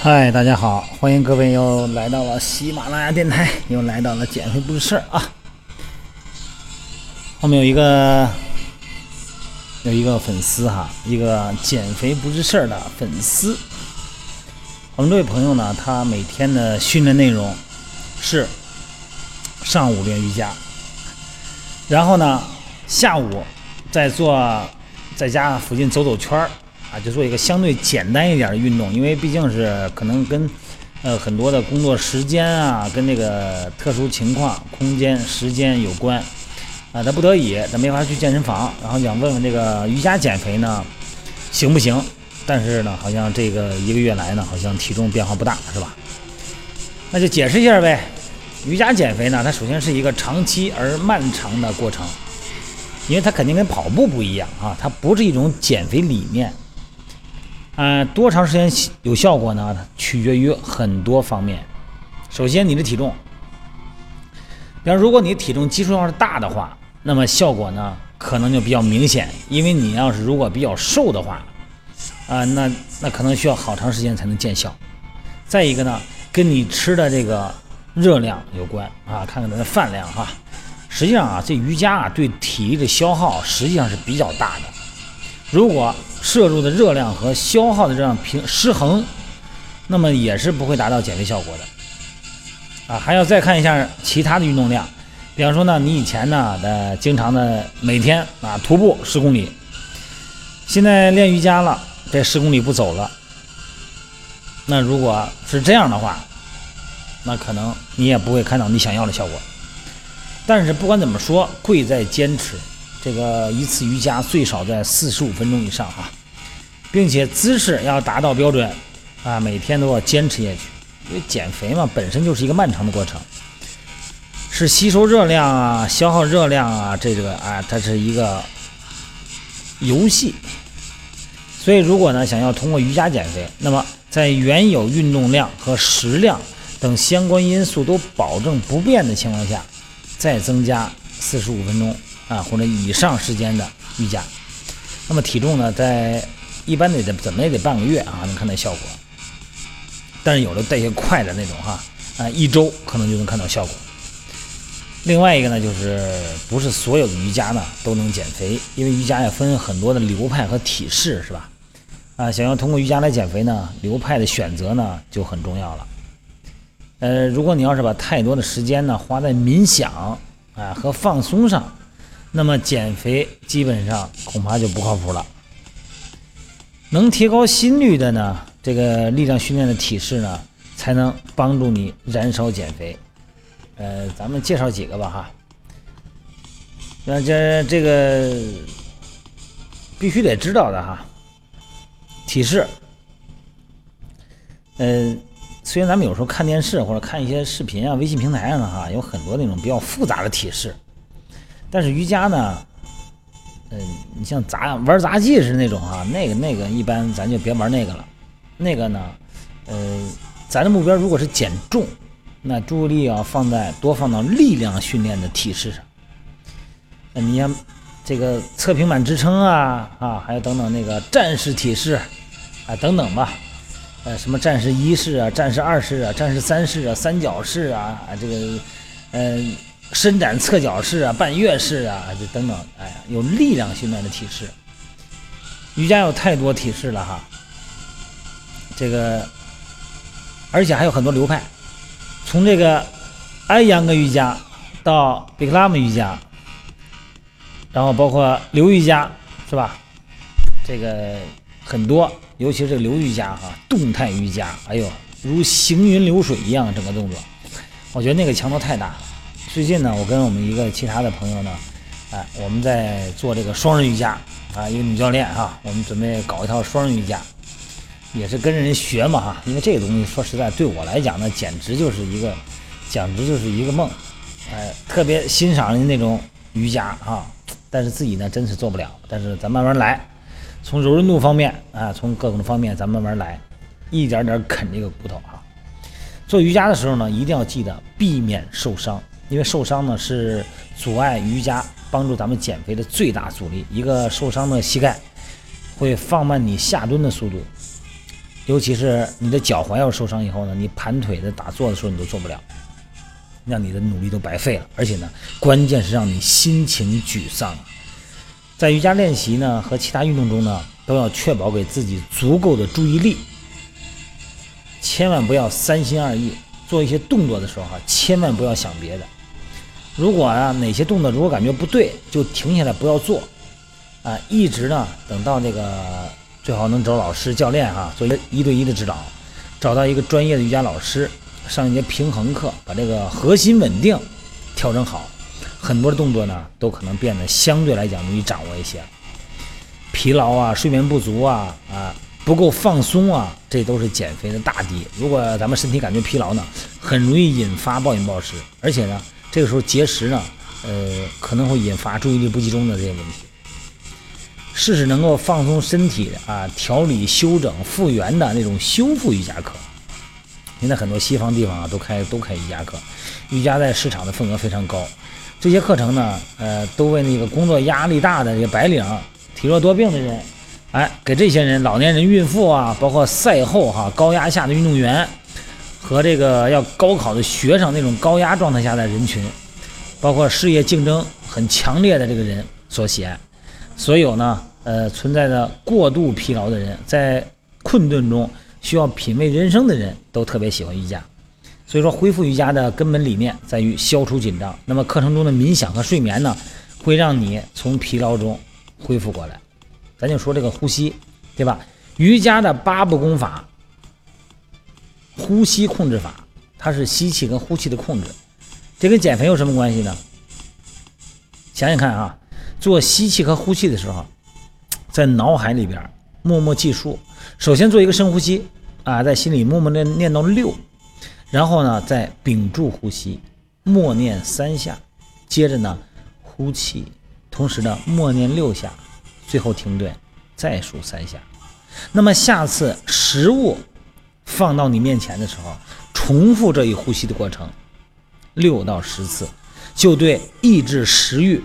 嗨，大家好，欢迎各位又来到了喜马拉雅电台，又来到了减肥不是事儿啊。后面有一个有一个粉丝哈，一个减肥不是事儿的粉丝。我们这位朋友呢，他每天的训练内容是上午练瑜伽，然后呢下午在做在家附近走走圈儿啊，就做一个相对简单一点的运动，因为毕竟是可能跟呃很多的工作时间啊，跟那个特殊情况、空间、时间有关啊，他不得已他没法去健身房，然后想问问这个瑜伽减肥呢行不行？但是呢，好像这个一个月来呢，好像体重变化不大，是吧？那就解释一下呗。瑜伽减肥呢，它首先是一个长期而漫长的过程，因为它肯定跟跑步不一样啊，它不是一种减肥理念。呃，多长时间有效果呢？取决于很多方面。首先，你的体重，比方如果你体重基数要是大的话，那么效果呢可能就比较明显，因为你要是如果比较瘦的话。啊，那那可能需要好长时间才能见效。再一个呢，跟你吃的这个热量有关啊，看看咱的饭量哈。实际上啊，这瑜伽啊对体力的消耗实际上是比较大的。如果摄入的热量和消耗的这样平失衡，那么也是不会达到减肥效果的。啊，还要再看一下其他的运动量，比方说呢，你以前呢的经常的每天啊徒步十公里，现在练瑜伽了。这十公里不走了，那如果是这样的话，那可能你也不会看到你想要的效果。但是不管怎么说，贵在坚持。这个一次瑜伽最少在四十五分钟以上哈，并且姿势要达到标准啊，每天都要坚持下去。因为减肥嘛，本身就是一个漫长的过程，是吸收热量啊，消耗热量啊，这个啊，它是一个游戏。所以，如果呢想要通过瑜伽减肥，那么在原有运动量和食量等相关因素都保证不变的情况下，再增加四十五分钟啊或者以上时间的瑜伽，那么体重呢在一般得怎么也得半个月啊能看到效果。但是有的代谢快的那种哈啊一周可能就能看到效果。另外一个呢就是不是所有的瑜伽呢都能减肥，因为瑜伽也分很多的流派和体式，是吧？啊，想要通过瑜伽来减肥呢，流派的选择呢就很重要了。呃，如果你要是把太多的时间呢花在冥想啊和放松上，那么减肥基本上恐怕就不靠谱了。能提高心率的呢，这个力量训练的体式呢，才能帮助你燃烧减肥。呃，咱们介绍几个吧哈。那这这个必须得知道的哈。体式，呃，虽然咱们有时候看电视或者看一些视频啊，微信平台上的哈，有很多那种比较复杂的体式，但是瑜伽呢，嗯，你像杂玩杂技是那种啊，那个那个一般咱就别玩那个了。那个呢，呃，咱的目标如果是减重，那注意力要放在多放到力量训练的体式上。那你像这个侧平板支撑啊啊，还有等等那个战士体式。啊，等等吧，呃，什么战士一式啊，战士二式啊，战士三式啊，三角式啊，啊，这个，嗯，伸展侧脚式啊，半月式啊，就等等，哎呀，有力量训练的体式。瑜伽有太多体式了哈，这个，而且还有很多流派，从这个安阳格瑜伽到比克拉姆瑜伽，然后包括流瑜伽，是吧？这个很多。尤其是流瑜伽哈，动态瑜伽，哎呦，如行云流水一样整个动作，我觉得那个强度太大了。最近呢，我跟我们一个其他的朋友呢，哎，我们在做这个双人瑜伽啊，一个女教练哈，我们准备搞一套双人瑜伽，也是跟人学嘛哈。因为这个东西说实在，对我来讲呢，简直就是一个，简直就是一个梦，哎，特别欣赏人那种瑜伽啊，但是自己呢，真是做不了。但是咱慢慢来。从柔韧度方面啊，从各种方面，咱慢慢来，一点点啃这个骨头哈。做瑜伽的时候呢，一定要记得避免受伤，因为受伤呢是阻碍瑜伽帮助咱们减肥的最大阻力。一个受伤的膝盖会放慢你下蹲的速度，尤其是你的脚踝要受伤以后呢，你盘腿的打坐的时候你都做不了，让你的努力都白费了。而且呢，关键是让你心情沮丧。在瑜伽练习呢和其他运动中呢，都要确保给自己足够的注意力，千万不要三心二意。做一些动作的时候哈，千万不要想别的。如果啊哪些动作如果感觉不对，就停下来不要做，啊，一直呢等到这个。最好能找老师、教练哈，做一一对一的指导，找到一个专业的瑜伽老师，上一节平衡课，把这个核心稳定调整好，很多的动作呢都可能变得相对来讲容易掌握一些。疲劳啊、睡眠不足啊、啊不够放松啊，这都是减肥的大敌。如果咱们身体感觉疲劳呢，很容易引发暴饮暴食，而且呢，这个时候节食呢，呃，可能会引发注意力不集中的这些问题。试试能够放松身体啊、调理、休整、复原的那种修复瑜伽课。现在很多西方地方啊都开都开瑜伽课，瑜伽在市场的份额非常高。这些课程呢，呃，都为那个工作压力大的这个白领、体弱多病的人，哎，给这些人、老年人、孕妇啊，包括赛后哈高压下的运动员和这个要高考的学生那种高压状态下的人群，包括事业竞争很强烈的这个人所喜爱。所有呢，呃，存在着过度疲劳的人，在困顿中需要品味人生的人都特别喜欢瑜伽。所以说，恢复瑜伽的根本理念在于消除紧张。那么，课程中的冥想和睡眠呢，会让你从疲劳中恢复过来。咱就说这个呼吸，对吧？瑜伽的八步功法，呼吸控制法，它是吸气跟呼气的控制。这跟减肥有什么关系呢？想想看啊。做吸气和呼气的时候，在脑海里边默默计数。首先做一个深呼吸啊，在心里默默念念到六，然后呢再屏住呼吸，默念三下，接着呢呼气，同时呢默念六下，最后停顿，再数三下。那么下次食物放到你面前的时候，重复这一呼吸的过程六到十次，就对抑制食欲。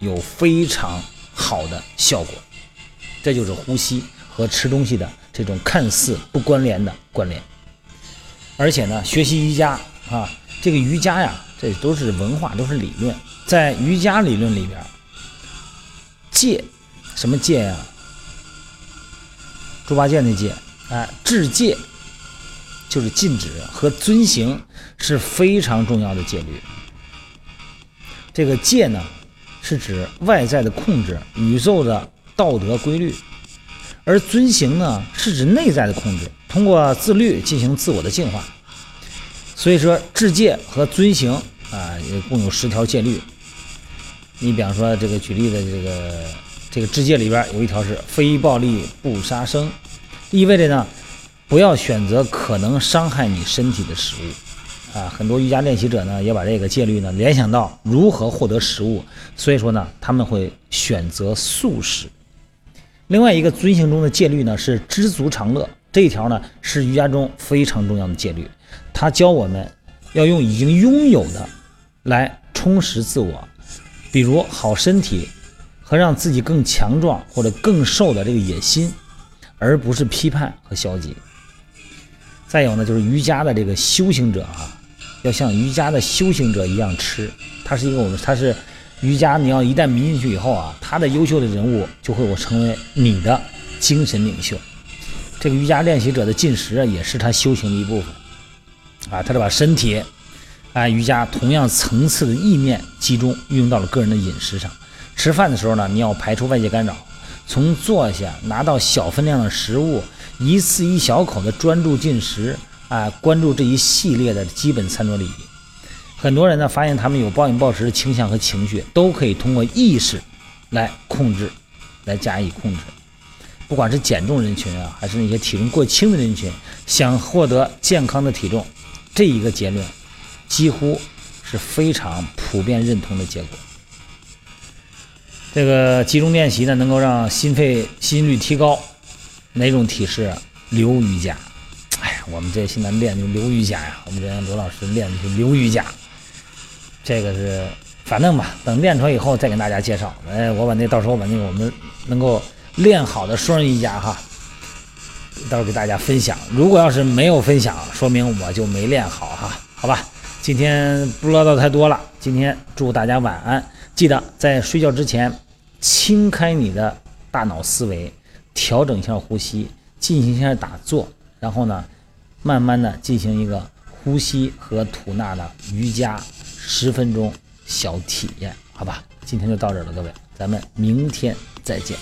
有非常好的效果，这就是呼吸和吃东西的这种看似不关联的关联。而且呢，学习瑜伽啊，这个瑜伽呀，这都是文化，都是理论。在瑜伽理论里边，戒什么戒呀？猪八戒那戒啊，制戒就是禁止和遵行是非常重要的戒律。这个戒呢？是指外在的控制，宇宙的道德规律；而遵行呢，是指内在的控制，通过自律进行自我的净化。所以说，制戒和遵行啊，也共有十条戒律。你比方说，这个举例的这个这个制戒里边有一条是“非暴力不杀生”，意味着呢，不要选择可能伤害你身体的食物。啊，很多瑜伽练习者呢，也把这个戒律呢联想到如何获得食物，所以说呢，他们会选择素食。另外一个遵行中的戒律呢是知足常乐，这一条呢是瑜伽中非常重要的戒律，它教我们要用已经拥有的来充实自我，比如好身体和让自己更强壮或者更瘦的这个野心，而不是批判和消极。再有呢，就是瑜伽的这个修行者啊。要像瑜伽的修行者一样吃，它是一个我们，它是瑜伽。你要一旦迷进去以后啊，他的优秀的人物就会我成为你的精神领袖。这个瑜伽练习者的进食啊，也是他修行的一部分啊。他是把身体啊瑜伽同样层次的意念集中运用到了个人的饮食上。吃饭的时候呢，你要排除外界干扰，从坐下拿到小分量的食物，一次一小口的专注进食。啊，关注这一系列的基本餐桌礼仪。很多人呢发现他们有暴饮暴食的倾向和情绪，都可以通过意识来控制，来加以控制。不管是减重人群啊，还是那些体重过轻的人群，想获得健康的体重，这一个结论几乎是非常普遍认同的结果。这个集中练习呢，能够让心肺心率提高。哪种体式？流瑜伽。哎呀我们这现在练就流瑜伽呀，我们这刘老师练的是流瑜伽。这个是，反正吧，等练出来以后再跟大家介绍。哎，我把那到时候把那个我们能够练好的双人瑜伽哈，到时候给大家分享。如果要是没有分享，说明我就没练好哈，好吧？今天不唠叨太多了，今天祝大家晚安。记得在睡觉之前，清开你的大脑思维，调整一下呼吸，进行一下打坐，然后呢，慢慢的进行一个呼吸和吐纳的瑜伽十分钟小体验，好吧？今天就到这儿了，各位，咱们明天再见。